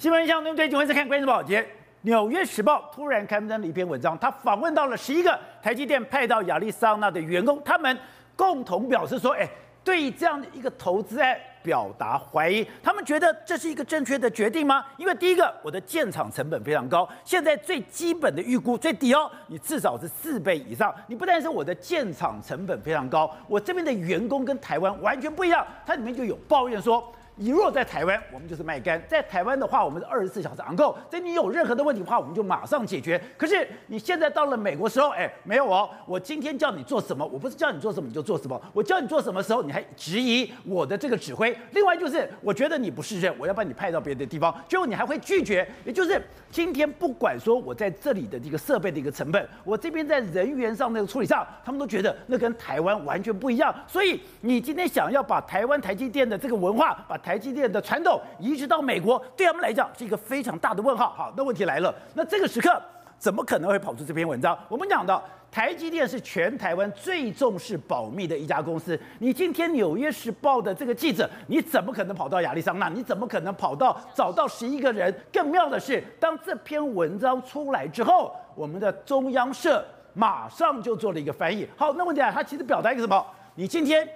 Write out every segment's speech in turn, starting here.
新闻相对对，今天是看关键报节。纽约时报突然刊登了一篇文章，他访问到了十一个台积电派到亚利桑那的员工，他们共同表示说，哎，对这样的一个投资案表达怀疑。他们觉得这是一个正确的决定吗？因为第一个，我的建厂成本非常高，现在最基本的预估最低哦，你至少是四倍以上。你不但是我的建厂成本非常高，我这边的员工跟台湾完全不一样。它里面就有抱怨说。你若在台湾，我们就是卖干；在台湾的话，我们是二十四小时 on call。在你有任何的问题的话，我们就马上解决。可是你现在到了美国时候，哎，没有哦。我今天叫你做什么，我不是叫你做什么你就做什么。我叫你做什么时候，你还质疑我的这个指挥。另外就是，我觉得你不是人，我要把你派到别的地方，最后你还会拒绝。也就是今天不管说我在这里的这个设备的一个成本，我这边在人员上那个处理上，他们都觉得那跟台湾完全不一样。所以你今天想要把台湾台积电的这个文化，把台积电的传统移植到美国，对他们来讲是一个非常大的问号。好，那问题来了，那这个时刻怎么可能会跑出这篇文章？我们讲到台积电是全台湾最重视保密的一家公司。你今天《纽约时报》的这个记者，你怎么可能跑到亚利桑那？你怎么可能跑到找到十一个人？更妙的是，当这篇文章出来之后，我们的中央社马上就做了一个翻译。好，那问题来，他其实表达一个什么？你今天。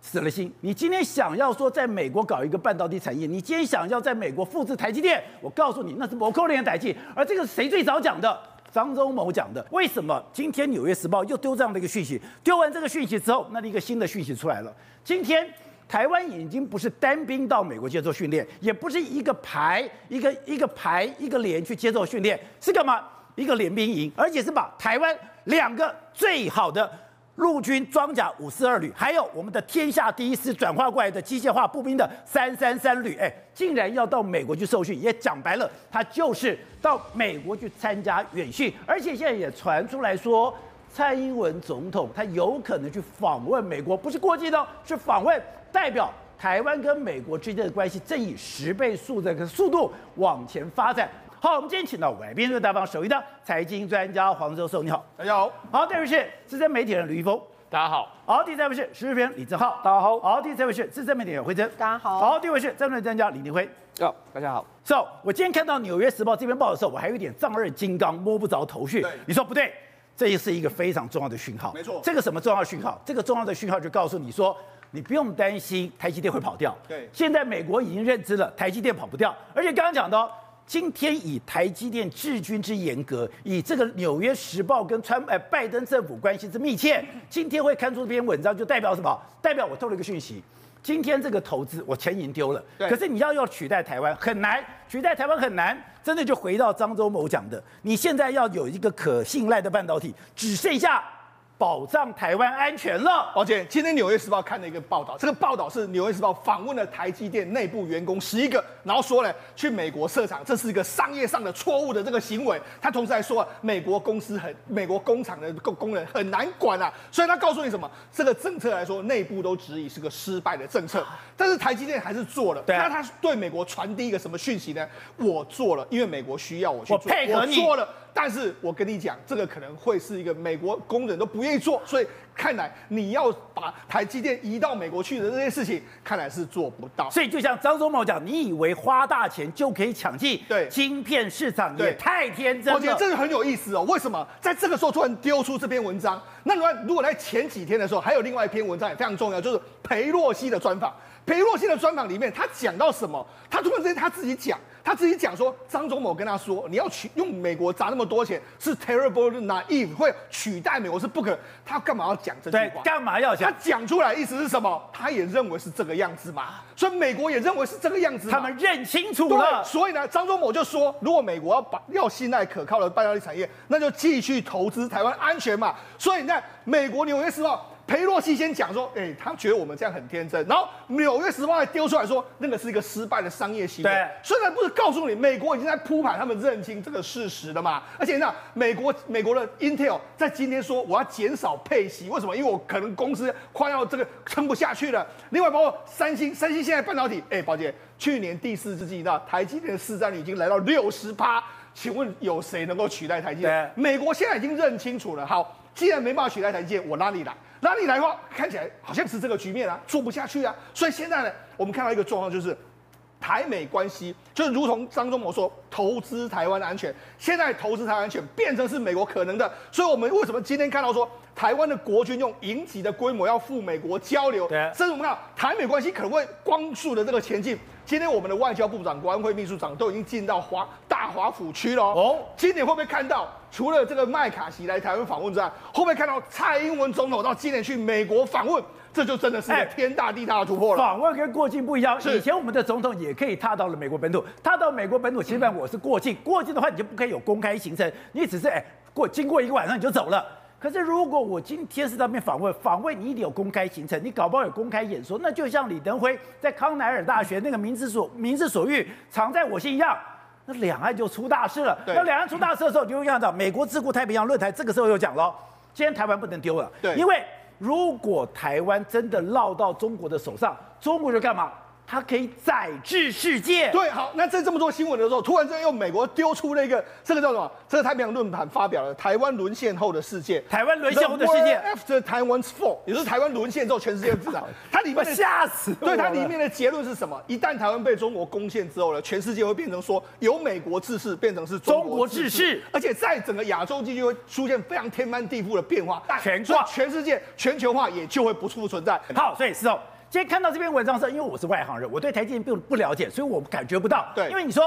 死了心！你今天想要说在美国搞一个半导体产业，你今天想要在美国复制台积电，我告诉你那是不可能的代志。而这个是谁最早讲的？张忠谋讲的。为什么今天《纽约时报》又丢这样的一个讯息？丢完这个讯息之后，那一个新的讯息出来了。今天台湾已经不是单兵到美国接受训练，也不是一个排一个一个排一个连去接受训练，是干嘛？一个联兵营，而且是把台湾两个最好的。陆军装甲五四二旅，还有我们的天下第一师转化过来的机械化步兵的三三三旅，哎，竟然要到美国去受训，也讲白了，他就是到美国去参加远训，而且现在也传出来说，蔡英文总统他有可能去访问美国，不是过境的，是访问，代表台湾跟美国之间的关系正以十倍速的速度往前发展。好，我们今天请到外宾的大方首一的财经专家黄教授，你好，大家好。好，第二位是资深媒体人吕一峰，大家好。好，第三位是时事评李正浩，大家好。好，第四位是资深媒体人惠贞，大家好。好，第五位是战略专家李廷辉，哦，大家好。So，我今天看到《纽约时报》这篇报的时候，我还有一点丈二金刚摸不着头绪。对，你说不对，这也是一个非常重要的讯号。没错。这个什么重要讯号？这个重要的讯号就告诉你说，你不用担心台积电会跑掉。对。现在美国已经认知了台积电跑不掉，而且刚刚讲到。今天以台积电治军之严格，以这个《纽约时报》跟川呃拜登政府关系之密切，今天会刊出这篇文章，就代表什么？代表我透了一个讯息。今天这个投资，我钱已经丢了，对可是你要要取代台湾很难，取代台湾很难，真的就回到张忠谋讲的，你现在要有一个可信赖的半导体，只剩下。保障台湾安全了。而且今天《纽约时报》看了一个报道，这个报道是《纽约时报》访问了台积电内部员工十一个，然后说呢，去美国设厂，这是一个商业上的错误的这个行为。他同时还说啊，美国公司很，美国工厂的工工人很难管啊。所以他告诉你什么？这个政策来说，内部都质疑是个失败的政策。但是台积电还是做了。对啊。那他对美国传递一个什么讯息呢？我做了，因为美国需要我去做。我配合你。我做了。但是我跟你讲，这个可能会是一个美国工人都不愿意做，所以看来你要把台积电移到美国去的这件事情，看来是做不到。所以就像张忠谋讲，你以为花大钱就可以抢进对晶片市场，也太天真了。我觉得这个很有意思哦。为什么在这个时候突然丢出这篇文章？那如果如果在前几天的时候，还有另外一篇文章也非常重要，就是裴洛西的专访。裴洛西的专访里面，他讲到什么？他突然之间他自己讲。他自己讲说，张忠谋跟他说，你要取用美国砸那么多钱是 terrible naive，会取代美国是不可。他干嘛要讲这句话？干嘛要讲？他讲出来意思是什么？他也认为是这个样子嘛。所以美国也认为是这个样子。他们认清楚了。所以呢，张忠谋就说，如果美国要把要信赖可靠的半导体产业，那就继续投资台湾安全嘛。所以你看，美国纽约时报。裴洛西先讲说，哎、欸，他觉得我们这样很天真，然后《纽约时报》还丢出来说，那个是一个失败的商业行为。对，虽然不是告诉你，美国已经在铺排，他们认清这个事实了嘛。而且那美国美国的 Intel 在今天说，我要减少配息，为什么？因为我可能公司快要这个撑不下去了。另外，包括三星，三星现在半导体，哎、欸，宝姐，去年第四季到台积电的市占率已经来到六十趴，请问有谁能够取代台积电？美国现在已经认清楚了。好，既然没办法取代台积电，我拉你来？哪里来话，看起来好像是这个局面啊，做不下去啊。所以现在呢，我们看到一个状况就是，台美关系，就是如同张忠谋说，投资台湾的安全，现在投资台湾安全变成是美国可能的，所以我们为什么今天看到说台湾的国军用营级的规模要赴美国交流？甚至我们看台美关系可能会光速的这个前进。今天我们的外交部长、国安会秘书长都已经进到华大华府区了哦。今年会不会看到除了这个麦卡锡来台湾访问之外，会不会看到蔡英文总统到今年去美国访问？这就真的是天大地大的突破了。访问跟过境不一样，以前我们的总统也可以踏到了美国本土，踏到美国本土，基本上我是过境。过境的话，你就不可以有公开行程，你只是哎过经过一个晚上你就走了。可是，如果我今天是在那边访问，访问你一定有公开行程，你搞不好有公开演说，那就像李登辉在康奈尔大学那个民之所民之所欲，常在我心一样，那两岸就出大事了。那两岸出大事的时候，你就会看到美国智库太平洋论坛这个时候又讲了，今天台湾不能丢了，对，因为如果台湾真的落到中国的手上，中国就干嘛？它可以载至世界。对，好，那在这么多新闻的时候，突然之间又美国丢出了一个，这个叫什么？这个太平洋论坛发表了台湾沦陷后的世界。台湾沦陷后的世界，After Taiwan's fall，也就是台湾沦陷之后，全世界知道。它里面 吓死。对，它里面的结论是什么？一旦台湾被中国攻陷之后呢，全世界会变成说由美国治世变成是中国治世，而且在整个亚洲地区会出现非常天翻地覆的变化，全全世界全球化也就会不复存在。好，所以是哦。今天看到这篇文章的时候，因为我是外行人，我对台积电并不了解，所以我感觉不到。对，因为你说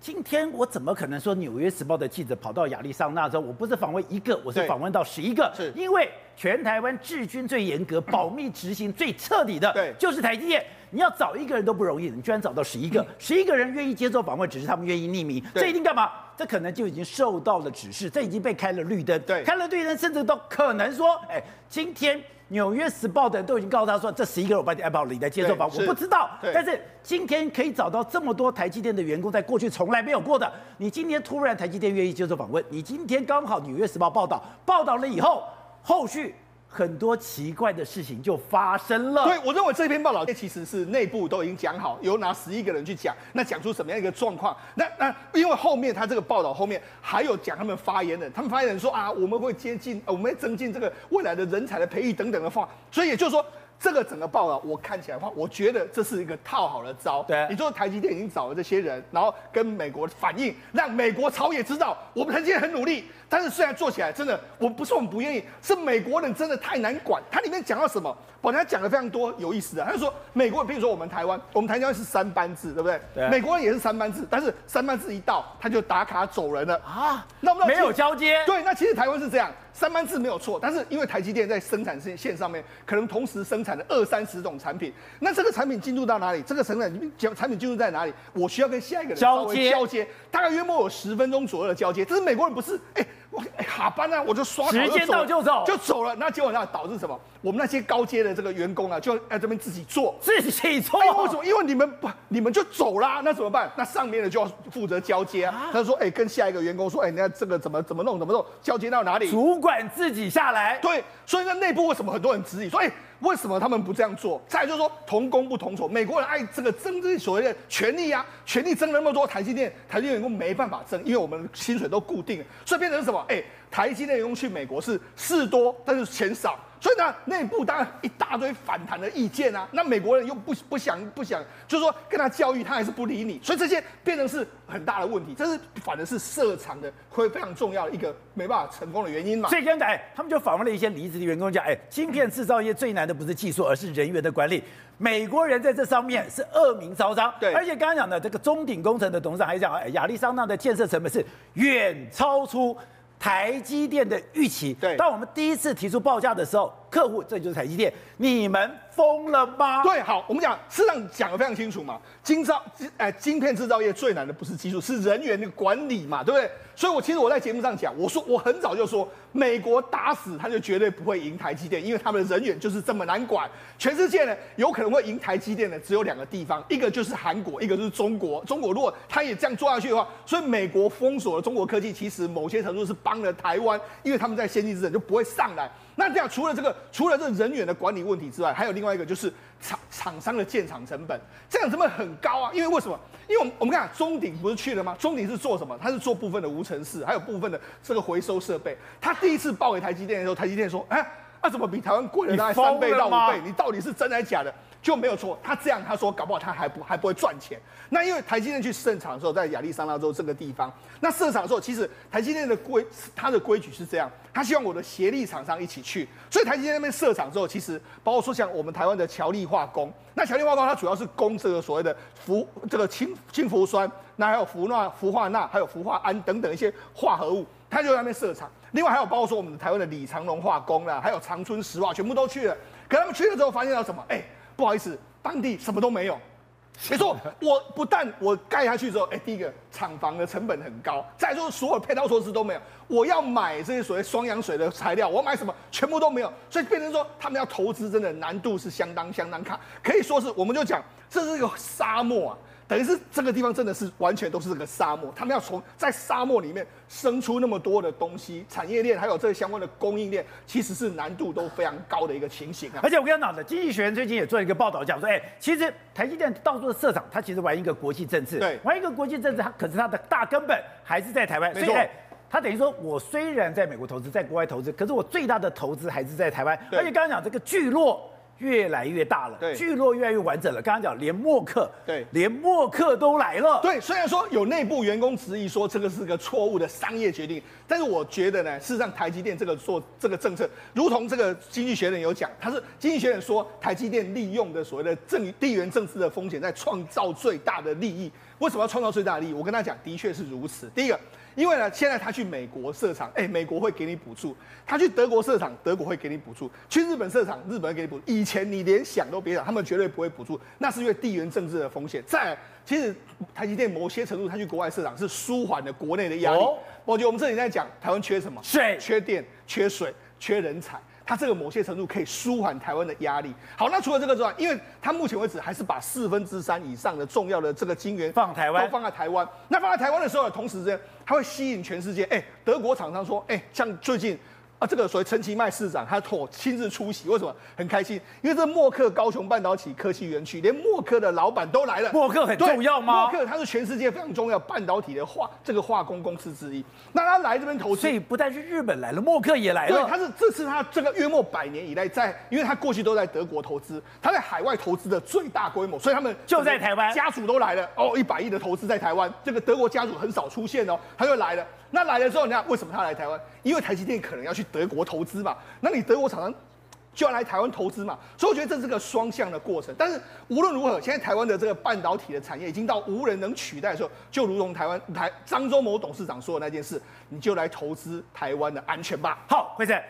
今天我怎么可能说《纽约时报》的记者跑到亚利桑那州？我不是访问一个，我是访问到十一个。是，因为全台湾治军最严格、保密执行最彻底的，对，就是台积电。你要找一个人都不容易，你居然找到十一个，十一个人愿意接受访问，只是他们愿意匿名。这一定干嘛？这可能就已经受到了指示，这已经被开了绿灯。对，开了绿灯，甚至都可能说，哎，今天。《纽约时报》的人都已经告诉他说，这十一个人我把你安保里来接受吧，我不知道。但是今天可以找到这么多台积电的员工，在过去从来没有过的。你今天突然台积电愿意接受访问，你今天刚好《纽约时报》报道，报道了以后，后续。很多奇怪的事情就发生了。对，我认为这篇报道其实是内部都已经讲好，有拿十一个人去讲，那讲出什么样一个状况？那那因为后面他这个报道后面还有讲他们发言人，他们发言人说啊，我们会接近，我们会增进这个未来的人才的培育等等的话，所以也就是说。这个整个报道我看起来的话，我觉得这是一个套好的招。对，你说台积电已经找了这些人，然后跟美国反映，让美国朝野知道我们台积电很努力。但是虽然做起来真的，我不是我们不愿意，是美国人真的太难管。它里面讲到什么？本来讲了非常多有意思的。他就说美国人，比如说我们台湾，我们台湾是三班制，对不对？对。美国人也是三班制，但是三班制一到，他就打卡走人了啊。那没有交接。对，那其实台湾是这样。三班制没有错，但是因为台积电在生产线线上面，可能同时生产了二三十种产品，那这个产品进入到哪里？这个生产产品进入在哪里？我需要跟下一个人交接，交接，大概约莫有十分钟左右的交接。这是美国人不是？哎。我哎，下班啊，我就刷卡就走，时间到就走，就走了。那结果那导致什么？我们那些高阶的这个员工啊，就在这边自己做，自己做。为什么？因为你们不，你们就走啦，那怎么办？那上面的就要负责交接啊。他说：“哎，跟下一个员工说，哎，你看这个怎么怎么弄，怎么弄，交接到哪里？”主管自己下来。对，所以那内部为什么很多人质疑说，哎？为什么他们不这样做？再就是说同工不同酬，美国人爱这个争这些所谓的权利啊，权利争那么多，台积电台积电员工没办法争，因为我们薪水都固定，所以变成什么？哎，台积电员工去美国是事多，但是钱少。所以呢，内部当然一大堆反弹的意见啊。那美国人又不不想不想，就是说跟他教育，他还是不理你。所以这些变成是很大的问题，这是反而是设厂的会非常重要的一个没办法成功的原因嘛。所以现在他们就访问了一些离职的员工，讲：哎，芯片制造业最难的不是技术，而是人员的管理。美国人在这上面是恶名昭彰。对，而且刚刚讲的这个中鼎工程的董事长还讲：哎，亚利桑那的建设成本是远超出。台积电的预期，对，当我们第一次提出报价的时候，客户这就是台积电，你们疯了吗？对，好，我们讲，事实上讲得非常清楚嘛，晶造，哎，晶片制造业最难的不是技术，是人员的管理嘛，对不对？所以，我其实我在节目上讲，我说我很早就说，美国打死他就绝对不会赢台积电，因为他们的人员就是这么难管。全世界呢，有可能会赢台积电的只有两个地方，一个就是韩国，一个就是中国。中国如果他也这样做下去的话，所以美国封锁了中国科技，其实某些程度是帮了台湾，因为他们在先进制程就不会上来。那这样除了这个，除了这人员的管理问题之外，还有另外一个就是厂厂商的建厂成本，这样成本很高啊。因为为什么？因为我们我们看中鼎不是去了吗？中鼎是做什么？他是做部分的无尘室，还有部分的这个回收设备。他第一次报给台积电的时候，台积电说：“哎，那、怎么比台湾贵了大概三倍到五倍？你到底是真的还是假的？”就没有错。他这样他说，搞不好他还不还不会赚钱。那因为台积电去设厂的时候，在亚利桑那州这个地方，那设厂的时候，其实台积电的规它的规矩是这样，他希望我的协力厂商一起去。所以台积电那边设厂之后，其实包括说像我们台湾的侨力化工，那侨力化工它主要是供这个所谓的氟这个氢氢氟酸，那还有氟钠氟化钠，还有氟化铵等等一些化合物，它就在那边设厂。另外还有包括说我们台湾的李长龙化工啦，还有长春石化，全部都去了。可他们去了之后，发现到什么？哎、不好意思，当地什么都没有。你说我不但我盖下去之后，哎、欸，第一个厂房的成本很高，再说所有配套措施都没有。我要买这些所谓双氧水的材料，我买什么全部都没有，所以变成说他们要投资真的难度是相当相当卡，可以说是我们就讲这是一个沙漠啊。等于是这个地方真的是完全都是这个沙漠，他们要从在沙漠里面生出那么多的东西，产业链还有这个相关的供应链，其实是难度都非常高的一个情形啊。而且我跟你讲的，经济学人最近也做了一个报道，讲说，哎，其实台积电到处的社长，他其实玩一个国际政治，对，玩一个国际政治，他可是他的大根本还是在台湾，没错。他等于说，我虽然在美国投资，在国外投资，可是我最大的投资还是在台湾。而且刚刚讲这个聚落。越来越大了，对，聚落越来越完整了。刚刚讲连默克，对，连默克都来了。对，虽然说有内部员工质疑说这个是个错误的商业决定，但是我觉得呢，事实上台积电这个做这个政策，如同这个经济学人有讲，他是经济学人说台积电利用的所谓的政地缘政治的风险，在创造最大的利益。为什么要创造最大的利益？我跟他讲，的确是如此。第一个。因为呢，现在他去美国设厂，哎，美国会给你补助；他去德国设厂，德国会给你补助；去日本设厂，日本会给你补助。以前你连想都别想，他们绝对不会补助，那是因为地缘政治的风险。再来，其实台积电某些程度，他去国外设厂是舒缓了国内的压力。哦，我觉得我们这里在讲台湾缺什么？水，缺电，缺水，缺人才。它这个某些程度可以舒缓台湾的压力。好，那除了这个之外，因为它目前为止还是把四分之三以上的重要的这个晶圆放台湾，都放在台湾。那放在台湾的时候，同时之间它会吸引全世界。哎，德国厂商说，哎，像最近。啊，这个所谓陈其迈市长，他托亲自出席，为什么很开心？因为这默克高雄半导体科技园区，连默克的老板都来了。默克很重要吗？默克他是全世界非常重要半导体的化这个化工公司之一。那他来这边投资，所以不但是日本来了，默克也来了。对，他是这次他这个约莫百年以来在，因为他过去都在德国投资，他在海外投资的最大规模，所以他们就在台湾，家族都来了哦，一百亿的投资在台湾，这个德国家族很少出现哦，他就来了。那来了之后，你看为什么他来台湾？因为台积电可能要去德国投资嘛，那你德国厂商就要来台湾投资嘛，所以我觉得这是个双向的过程。但是无论如何，现在台湾的这个半导体的产业已经到无人能取代的时候，就如同台湾台张忠谋董事长说的那件事，你就来投资台湾的安全吧。好，辉生，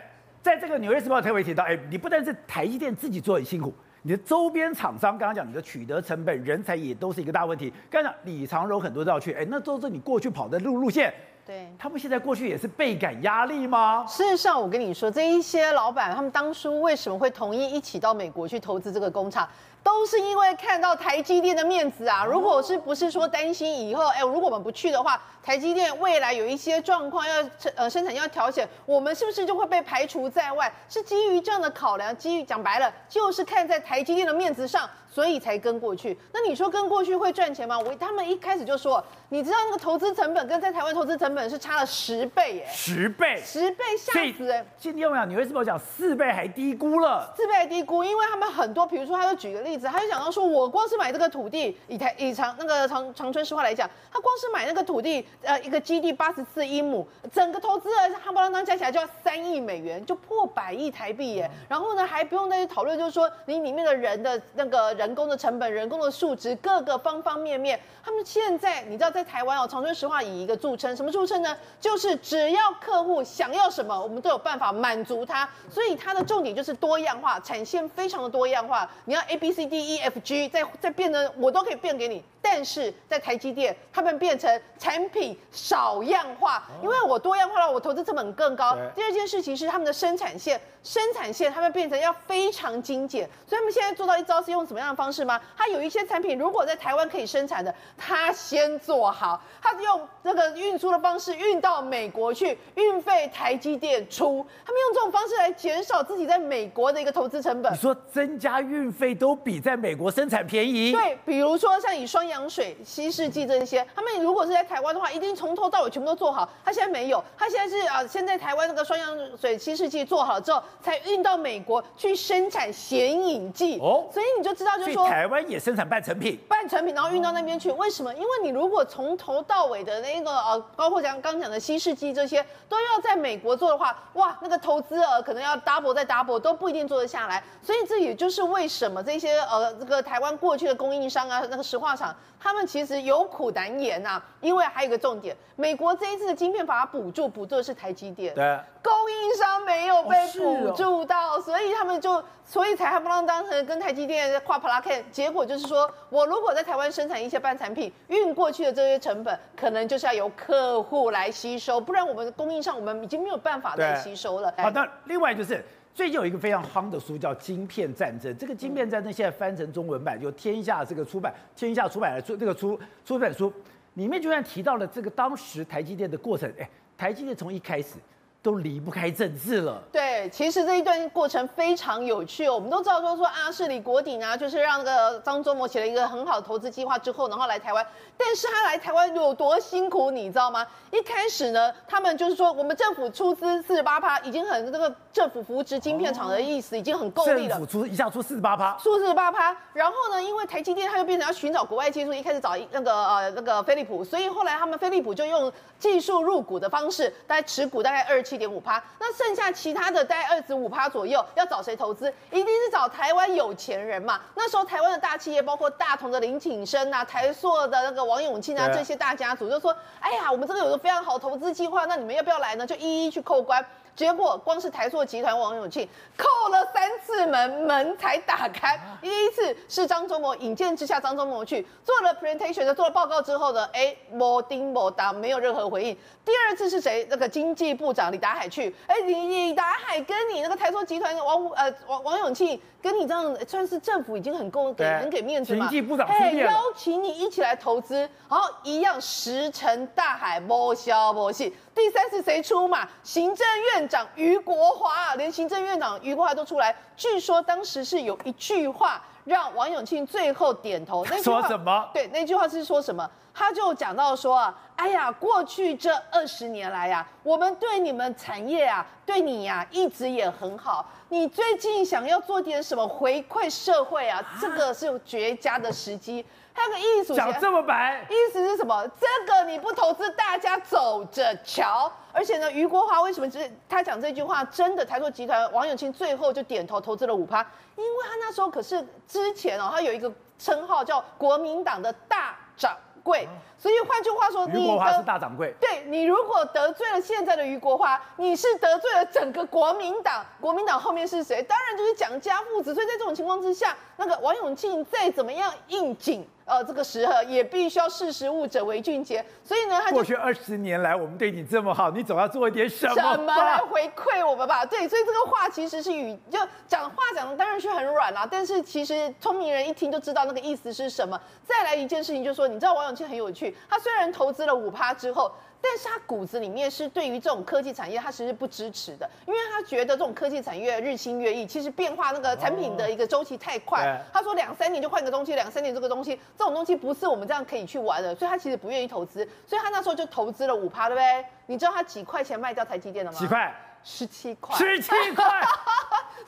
在这个纽约时报特别提到，哎，你不但是台积电自己做很辛苦，你的周边厂商刚刚讲你的取得成本、人才也都是一个大问题。刚刚讲李长荣很多都要去，哎，那都是你过去跑的路路线。对，他们现在过去也是倍感压力吗？事实上，我跟你说，这一些老板他们当初为什么会同意一起到美国去投资这个工厂，都是因为看到台积电的面子啊。如果是不是说担心以后，哎，如果我们不去的话，台积电未来有一些状况要呃生产要调整，我们是不是就会被排除在外？是基于这样的考量，基于讲白了，就是看在台积电的面子上。所以才跟过去。那你说跟过去会赚钱吗？我他们一开始就说，你知道那个投资成本跟在台湾投资成本是差了十倍耶，十倍，十倍吓死人。今天我们讲，纽约时报讲四倍还低估了，四倍还低估，因为他们很多，比如说他就举个例子，他就讲到说，我光是买这个土地，以台以长那个长长春石化来讲，他光是买那个土地，呃，一个基地八十四英亩，整个投资额夯不啷当加起来就要三亿美元，就破百亿台币耶。然后呢，还不用再去讨论，就是说你里面的人的那个。人工的成本、人工的数值，各个方方面面，他们现在你知道，在台湾哦，长春石化以一个著称，什么著称呢？就是只要客户想要什么，我们都有办法满足他。所以它的重点就是多样化，产线非常的多样化。你要 A B C C D E F G，再再变成我都可以变给你。但是在台积电，他们变成产品少样化，因为我多样化了，我投资成本更高。第二件事情是他们的生产线，生产线他们变成要非常精简，所以他们现在做到一招是用什么样的方式吗？他有一些产品如果在台湾可以生产的，他先做好，他用这个运输的方式运到美国去，运费台积电出，他们用这种方式来减少自己在美国的一个投资成本。你说增加运费都比在美国生产便宜？对，比如说像以双。洋水、稀释剂这些，他们如果是在台湾的话，一定从头到尾全部都做好。他现在没有，他现在是啊，现在台湾那个双氧水、稀释剂做好了之后，才运到美国去生产显影剂。哦，所以你就知道，就是说台湾也生产半成品，半成品，然后运到那边去。为什么？因为你如果从头到尾的那个呃，包括讲刚讲的稀释剂这些，都要在美国做的话，哇，那个投资额可能要 double 再 double 都不一定做得下来。所以这也就是为什么这些呃，这个台湾过去的供应商啊，那个石化厂，他们其实有苦难言呐、啊。因为还有一个重点，美国这一次的晶片法补助补助的是台积电，对，供应商没有被补助到，哦、所以他们就所以才还不让当成跟台积电跨 PLACAN。结果就是说我如果在台湾生产一些半产品，运过去的这些成本，可能就是要由客户来吸收，不然我们的供应商我们已经没有办法再吸收了。好，的另外就是。最近有一个非常夯的书叫《晶片战争》，这个《晶片战争》现在翻成中文版，由天下这个出版，天下出版的出这个出出版书，里面居然提到了这个当时台积电的过程。哎，台积电从一开始。都离不开政治了。对，其实这一段过程非常有趣哦。我们都知道说说啊，是李国鼎啊，就是让那个张忠谋写了一个很好的投资计划之后，然后来台湾。但是他来台湾有多辛苦，你知道吗？一开始呢，他们就是说，我们政府出资四十八趴，已经很这个政府扶植晶片厂的意思，已经很够力了。政府出一下出四十八趴，出四十八趴。然后呢，因为台积电它又变成要寻找国外技术，一开始找那个呃那个飞利浦，所以后来他们飞利浦就用技术入股的方式，大概持股大概二十七点五趴。那剩下其他的大概二十五趴左右，要找谁投资？一定是找台湾有钱人嘛。那时候台湾的大企业，包括大同的林景生啊、台塑的那个王永庆啊，这些大家族就说：“哎呀，我们这个有个非常好投资计划，那你们要不要来呢？”就一一去扣关。结果光是台塑集团王永庆扣了三次门，门才打开。第一次是张忠谋引荐之下，张忠谋去做了 presentation，做了报告之后呢，哎，没丁没当，没有任何回应。第二次是谁？那个经济部长李达海去，哎，李李达海跟你那个台塑集团王呃王王永庆。跟你这样算是政府已经很够给很给面子嘛？经济部长哎，邀请你一起来投资，然后一样石沉大海，没消没息。第三是谁出马？行政院长余国华，连行政院长余国华都出来。据说当时是有一句话让王永庆最后点头。那句话 说什么？对，那句话是说什么？他就讲到说啊，哎呀，过去这二十年来呀、啊，我们对你们产业啊，对你呀、啊，一直也很好。你最近想要做点什么回馈社会啊？这个是绝佳的时机。他有个艺术讲这么白，意思是什么？这个你不投资，大家走着瞧。而且呢，余国华为什么只他讲这句话？真的，台塑集团王永庆最后就点头投资了五趴，因为他那时候可是之前哦，他有一个称号叫国民党的大掌柜。所以换句话说，余国华是大掌柜。对，你如果得罪了现在的余国华，你是得罪了整个国民党。国民党后面是谁？当然就是蒋家父子。所以在这种情况之下，那个王永庆再怎么样应景，呃，这个时候也必须要识时务者为俊杰。所以呢，他过去二十年来我们对你这么好，你总要做一点什么？什么来回馈我们吧？对，所以这个话其实是语就讲话讲的当然是很软啦，但是其实聪明人一听就知道那个意思是什么。再来一件事情，就是说你知道王永庆很有趣。他虽然投资了五趴之后，但是他骨子里面是对于这种科技产业，他其实不支持的，因为他觉得这种科技产业日新月异，其实变化那个产品的一个周期太快。哦、他说两三年就换个东西，两三年这个东西，这种东西不是我们这样可以去玩的，所以他其实不愿意投资，所以他那时候就投资了五趴，对不对？你知道他几块钱卖掉台积电的吗？几块？十七块。十七块。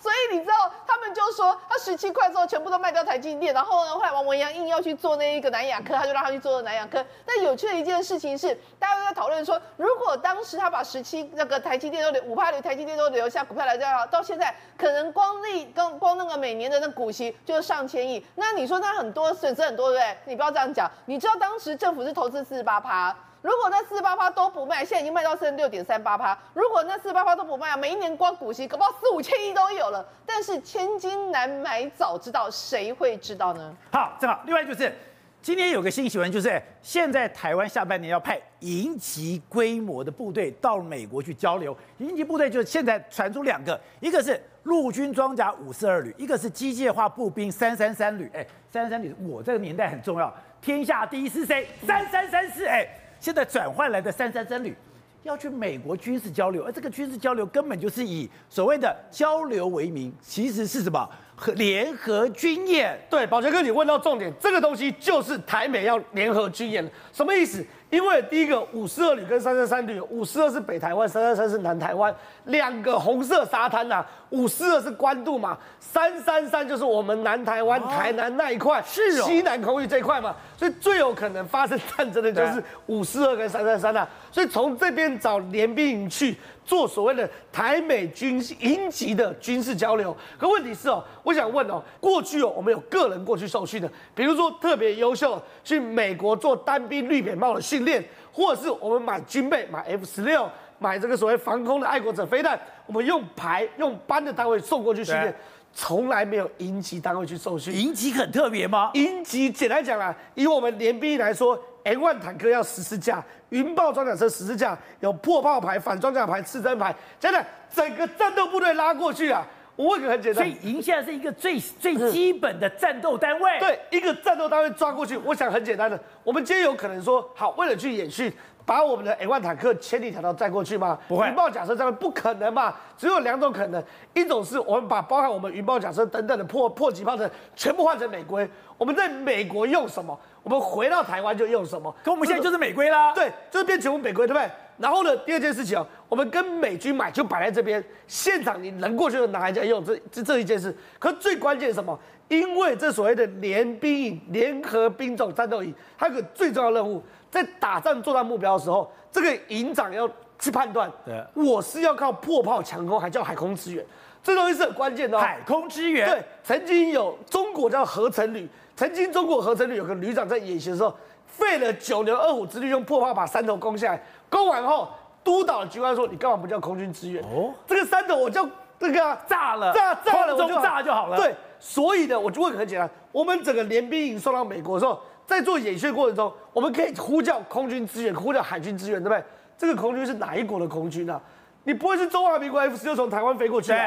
所以你知道，他们就说他十七块之后全部都卖掉台积电，然后呢，后来王文洋硬要去做那一个南亚科，他就让他去做南亚科。但有趣的一件事情是，大家都在讨论说，如果当时他把十七那个台积电都留五趴留台积电都留下股票来讲，到现在可能光利光光那个每年的那股息就是上千亿。那你说他很多损失很多，对不对？你不要这样讲。你知道当时政府是投资四十八趴。如果那四十八都不卖，现在已经卖到剩六点三八趴。如果那四十八都不卖啊，每一年光股息，搞不好四五千亿都有了。但是千金难买早知道，谁会知道呢？好，正好。另外就是今天有个新闻，就是现在台湾下半年要派营级规模的部队到美国去交流。营级部队就是现在传出两个，一个是陆军装甲五四二旅，一个是机械化步兵三三三旅。哎，三三三旅，我这个年代很重要。天下第一是谁？三三三四。哎。现在转换来的三三三旅要去美国军事交流，而这个军事交流根本就是以所谓的交流为名，其实是什么？和联合军演。对，宝杰哥，你问到重点，这个东西就是台美要联合军演，什么意思？因为第一个五四二旅跟三三三旅，五四二是北台湾，三三三是南台湾，两个红色沙滩呐、啊。五四二是关渡嘛，三三三就是我们南台湾、哦、台南那一块，是哦，西南空域这一块嘛，所以最有可能发生战争的就是五四二跟三三三呐。所以从这边找联兵营去做所谓的台美军营级的军事交流。可问题是哦，我想问哦，过去哦，我们有个人过去受训的，比如说特别优秀去美国做单兵绿扁帽的训练，或者是我们买军备买 F 十六。买这个所谓防空的爱国者飞弹，我们用排用班的单位送过去训练，从来没有营级单位去受训。营级很特别吗？营级简单讲啊，以我们联兵来说，M1 坦克要十四架，云豹装甲车十字架，有破炮牌、反装甲牌、刺针牌，真的整个战斗部队拉过去啊。我问个很简单，所以营现在是一个最 最基本的战斗单位。对，一个战斗单位抓过去，我想很简单的，我们今天有可能说，好，为了去演训。把我们的 M1 坦克千里迢迢载过去吗？不会。云豹甲车载不可能嘛？只有两种可能，一种是我们把包含我们云豹甲车等等的破破击炮的全部换成美规，我们在美国用什么，我们回到台湾就用什么。可我们现在就是美规啦。对，就是变全部美规，对不对？然后呢，第二件事情啊，我们跟美军买就摆在这边，现场你能过去就拿来家用，这这这一件事。可最关键是什么？因为这所谓的联兵营、联合兵种战斗营，它有个最重要任务。在打仗作战目标的时候，这个营长要去判断，我是要靠破炮强攻，还叫海空支援，这东西是很关键的哦。海空支援，对，曾经有中国叫合成旅，曾经中国合成旅有个旅长在演习的时候，费了九牛二虎之力，用破炮把山头攻下来，攻完后，督导的军官说：“你干嘛不叫空军支援？哦，这个山头我叫这个、啊、炸了，炸炸了，空中炸就好了。”对，所以呢，我就问很简单，我们整个联兵营送到美国的时候。在做演训过程中，我们可以呼叫空军支援，呼叫海军支援，对不对？这个空军是哪一国的空军啊？你不会是中华民国 F 十六从台湾飞过去吧？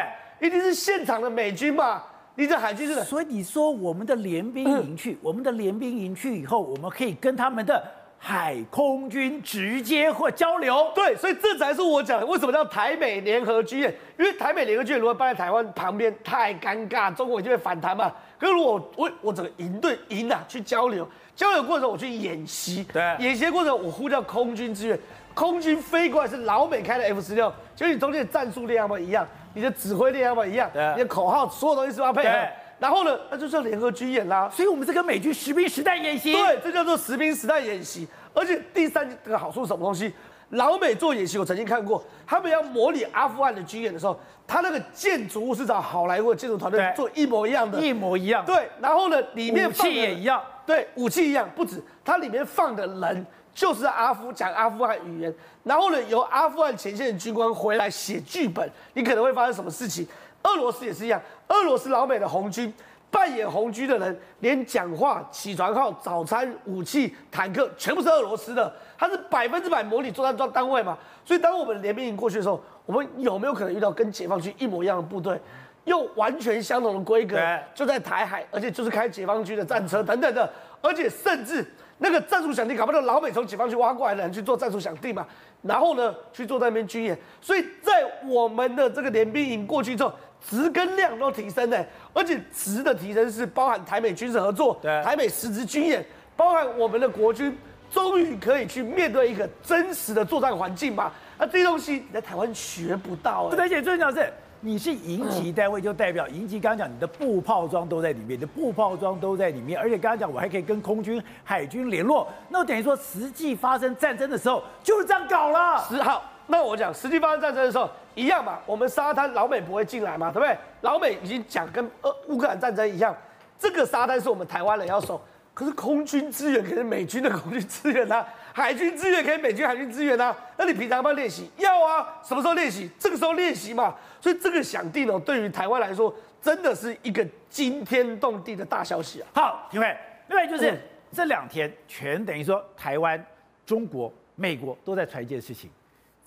一定是现场的美军吧？你这海军是？所以你说我们的联兵营去，我们的联兵营去以后，我们可以跟他们的。海空军直接或交流，对，所以这才是我讲的，为什么叫台美联合军演？因为台美联合军演如果搬在台湾旁边，太尴尬，中国就会反弹嘛。可是如果我我整个营队营啊去交流，交流过程我去演习，对，演习过程我呼叫空军支援，空军飞过来是老美开的 F 十六，就你中间的战术力要么一样？你的指挥力要么一样？对，你的口号所有东西是要配合？然后呢，那就叫联合军演啦。所以我们是跟美军实兵实弹演习。对，这叫做实兵实弹演习。而且第三个好处是什么东西？老美做演习，我曾经看过，他们要模拟阿富汗的军演的时候，他那个建筑物是找好莱坞的建筑团队做一模一样的，一模一样。对，然后呢，里面放武器也一样。对，武器一样，不止，它里面放的人就是阿富讲阿富汗语言，然后呢，由阿富汗前线的军官回来写剧本，你可能会发生什么事情？俄罗斯也是一样，俄罗斯老美的红军。扮演红军的人，连讲话、起床号、早餐、武器、坦克，全部是俄罗斯的。他是百分之百模拟作战装单位嘛？所以当我们联兵营过去的时候，我们有没有可能遇到跟解放军一模一样的部队，用完全相同的规格，就在台海，而且就是开解放军的战车等等的，而且甚至那个战术响定，搞不到老美从解放军挖过来的人去做战术响定嘛？然后呢，去做那边军演。所以在我们的这个联兵营过去之后。值跟量都提升呢，而且值的提升是包含台美军事合作，对，台美实质军演，包含我们的国军终于可以去面对一个真实的作战环境嘛？那这些东西你在台湾学不到。而且最重要是，你是营级单位，就代表营级。刚刚讲你的步炮装都在里面，你的步炮装都在里面，而且刚刚讲我还可以跟空军、海军联络。那等于说，实际发生战争的时候就是这样搞了。十号。那我讲，实际发生战争的时候一样嘛，我们沙滩老美不会进来嘛，对不对？老美已经讲跟呃乌克兰战争一样，这个沙滩是我们台湾人要守，可是空军支援可是美军的空军支援啊，海军支援可以美军海军支援啊，那你平常要不要练习？要啊，什么时候练习？这个时候练习嘛。所以这个响定哦，对于台湾来说，真的是一个惊天动地的大消息啊。好，廷辉，另外就是、嗯、这两天全等于说台湾、中国、美国都在传一件事情。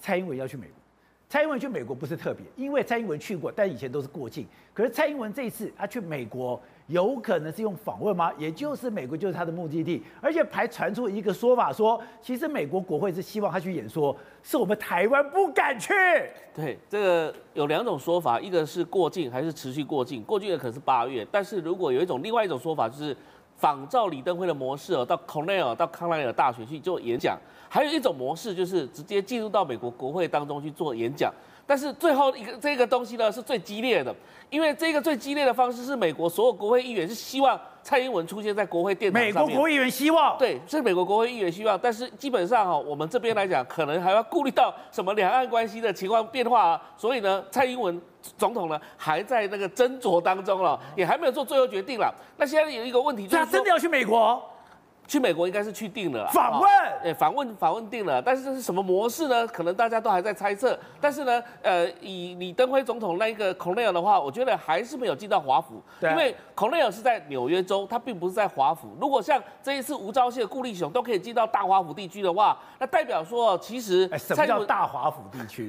蔡英文要去美国，蔡英文去美国不是特别，因为蔡英文去过，但以前都是过境。可是蔡英文这一次他去美国，有可能是用访问吗？也就是美国就是他的目的地，而且还传出一个说法说，其实美国国会是希望他去演说，是我们台湾不敢去。对，这个有两种说法，一个是过境还是持续过境，过境的可能是八月，但是如果有一种另外一种说法，就是仿照李登辉的模式哦，到 Cornell 到康奈尔大学去做演讲，还有一种模式就是直接进入到美国国会当中去做演讲。但是最后一个这个东西呢是最激烈的，因为这个最激烈的方式是美国所有国会议员是希望蔡英文出现在国会殿堂上面。美国国会议员希望对，是美国国会议员希望，但是基本上哈，我们这边来讲，可能还要顾虑到什么两岸关系的情况变化啊，所以呢，蔡英文总统呢还在那个斟酌当中了，也还没有做最后决定了。那现在有一个问题就是，他真的要去美国？去美国应该是去定了，访问，哎，访问访问定了，但是这是什么模式呢？可能大家都还在猜测。但是呢，呃，以李登辉总统那一个孔内尔的话，我觉得还是没有进到华府，对因为孔内尔是在纽约州，他并不是在华府。如果像这一次吴钊燮、顾立雄都可以进到大华府地区的话，那代表说其实什么叫大华府地区？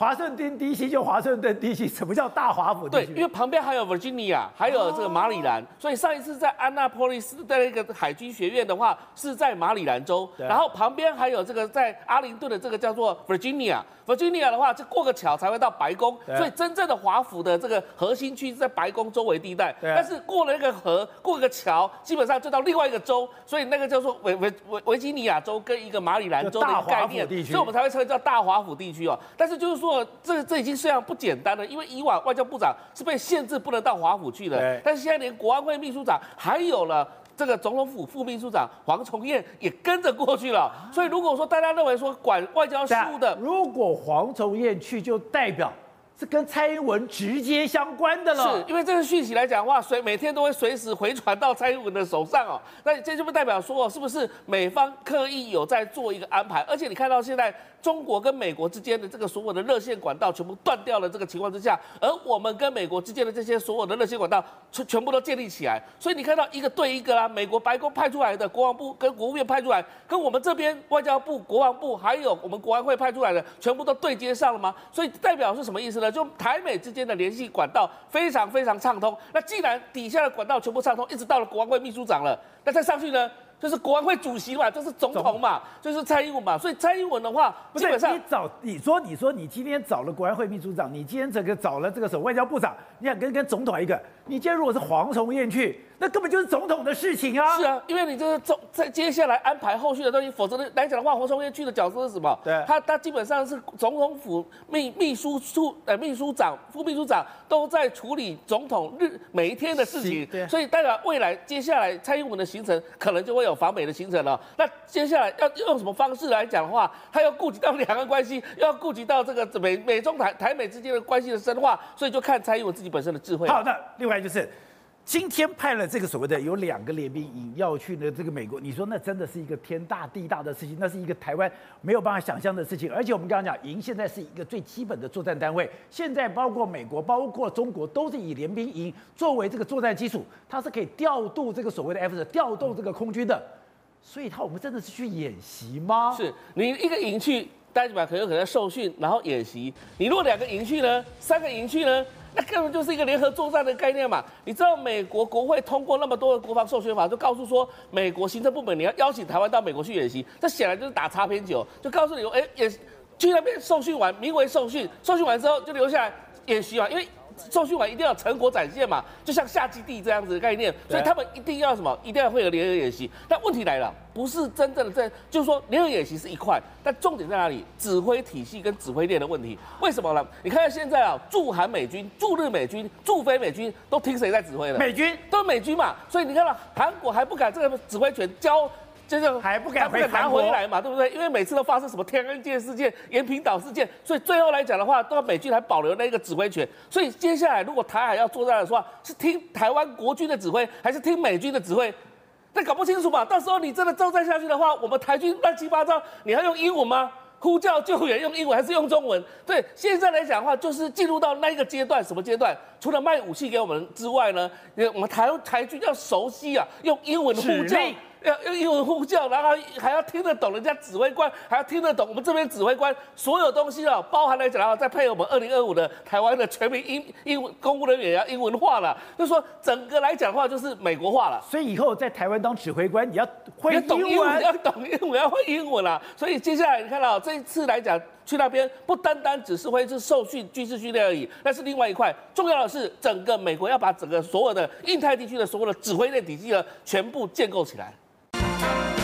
华盛顿 DC 就华盛顿 DC，什么叫大华府？对，因为旁边还有 Virginia，还有这个马里兰，所以上一次在安娜波利斯的那个海军学院的话是在马里兰州，然后旁边还有这个在阿灵顿的这个叫做 Virginia。Virginia 的话，就过个桥才会到白宫，所以真正的华府的这个核心区是在白宫周围地带。但是过了那个河，过个桥，基本上就到另外一个州，所以那个叫做维维维维吉尼亚州跟一个马里兰州的概念，所以我们才会称叫大华府地区哦。但是就是说，这这已经虽然不简单了，因为以往外交部长是被限制不能到华府去的，但是现在连国安会秘书长还有了。这个总统府副秘书长黄崇彦也跟着过去了，所以如果说大家认为说管外交事务的，如果黄崇彦去，就代表是跟蔡英文直接相关的了。是因为这个讯息来讲的话，随每天都会随时回传到蔡英文的手上哦。那这就不代表说，是不是美方刻意有在做一个安排？而且你看到现在。中国跟美国之间的这个所有的热线管道全部断掉了，这个情况之下，而我们跟美国之间的这些所有的热线管道全全部都建立起来，所以你看到一个对一个啦，美国白宫派出来的国防部跟国务院派出来，跟我们这边外交部、国防部还有我们国安会派出来的，全部都对接上了吗？所以代表是什么意思呢？就台美之间的联系管道非常非常畅通。那既然底下的管道全部畅通，一直到了国安会秘书长了，那再上去呢？就是国安会主席嘛，就是总统嘛，就是蔡英文嘛，所以蔡英文的话，基本上你找你说你说你今天找了国安会秘书长，你今天这个找了这个什么外交部长，你想跟跟总统一个，你今天如果是黄崇彦去。那根本就是总统的事情啊！是啊，因为你这个总在接下来安排后续的东西，否则来讲的话，黄崇彦去的角色是什么？对，他他基本上是总统府秘秘书处呃秘书长、副秘书长都在处理总统日每一天的事情，对，所以代表未来接下来蔡英文的行程可能就会有访美的行程了。那接下来要用什么方式来讲的话，他要顾及到两岸关系，要顾及到这个美美中台台美之间的关系的深化，所以就看蔡英文自己本身的智慧。好的，另外就是。今天派了这个所谓的有两个联兵营要去呢，这个美国，你说那真的是一个天大地大的事情，那是一个台湾没有办法想象的事情。而且我们刚刚讲，营现在是一个最基本的作战单位，现在包括美国、包括中国都是以联兵营作为这个作战基础，它是可以调度这个所谓的 F 调动这个空军的。所以，他我们真的是去演习吗？是你一个营去，大家可有可能受训，然后演习。你如果两个营去呢，三个营去呢？那根本就是一个联合作战的概念嘛！你知道美国国会通过那么多的国防授权法，就告诉说美国行政部门你要邀请台湾到美国去演习，这显然就是打擦边球，就告诉你，哎，也去那边受训完，名为受训，受训完之后就留下来演习嘛，因为。受训完一定要成果展现嘛，就像下基地这样子的概念，所以他们一定要什么？一定要会有联合演习。但问题来了，不是真正的在，就是说联合演习是一块，但重点在哪里？指挥体系跟指挥链的问题。为什么呢？你看看现在啊，驻韩美军、驻日美军、驻菲美军都听谁在指挥了？美军都是美军嘛，所以你看到韩国还不敢这个指挥权交。就是还不敢回拿回来嘛，对不对？因为每次都发生什么天安舰事件、延坪岛事件，所以最后来讲的话，都要美军还保留那个指挥权。所以接下来如果台海要作战的话，是听台湾国军的指挥，还是听美军的指挥？那搞不清楚嘛。到时候你真的作战下去的话，我们台军乱七八糟，你还用英文吗？呼叫救援用英文还是用中文？对，现在来讲的话，就是进入到那一个阶段，什么阶段？除了卖武器给我们之外呢，我们台台军要熟悉啊，用英文呼叫。要用英文呼叫，然后还要听得懂人家指挥官，还要听得懂我们这边指挥官所有东西啊，包含来讲，然后再配合我们二零二五的台湾的全民英英文公务人员也要英文化了，就是说整个来讲的话就是美国化了。所以以后在台湾当指挥官，你要会英文，要懂英文，要会英文啦。所以接下来你看到这一次来讲，去那边不单单只是会是受训军事训练而已，那是另外一块。重要的是整个美国要把整个所有的印太地区的所有的指挥链体系呢全部建构起来。thank you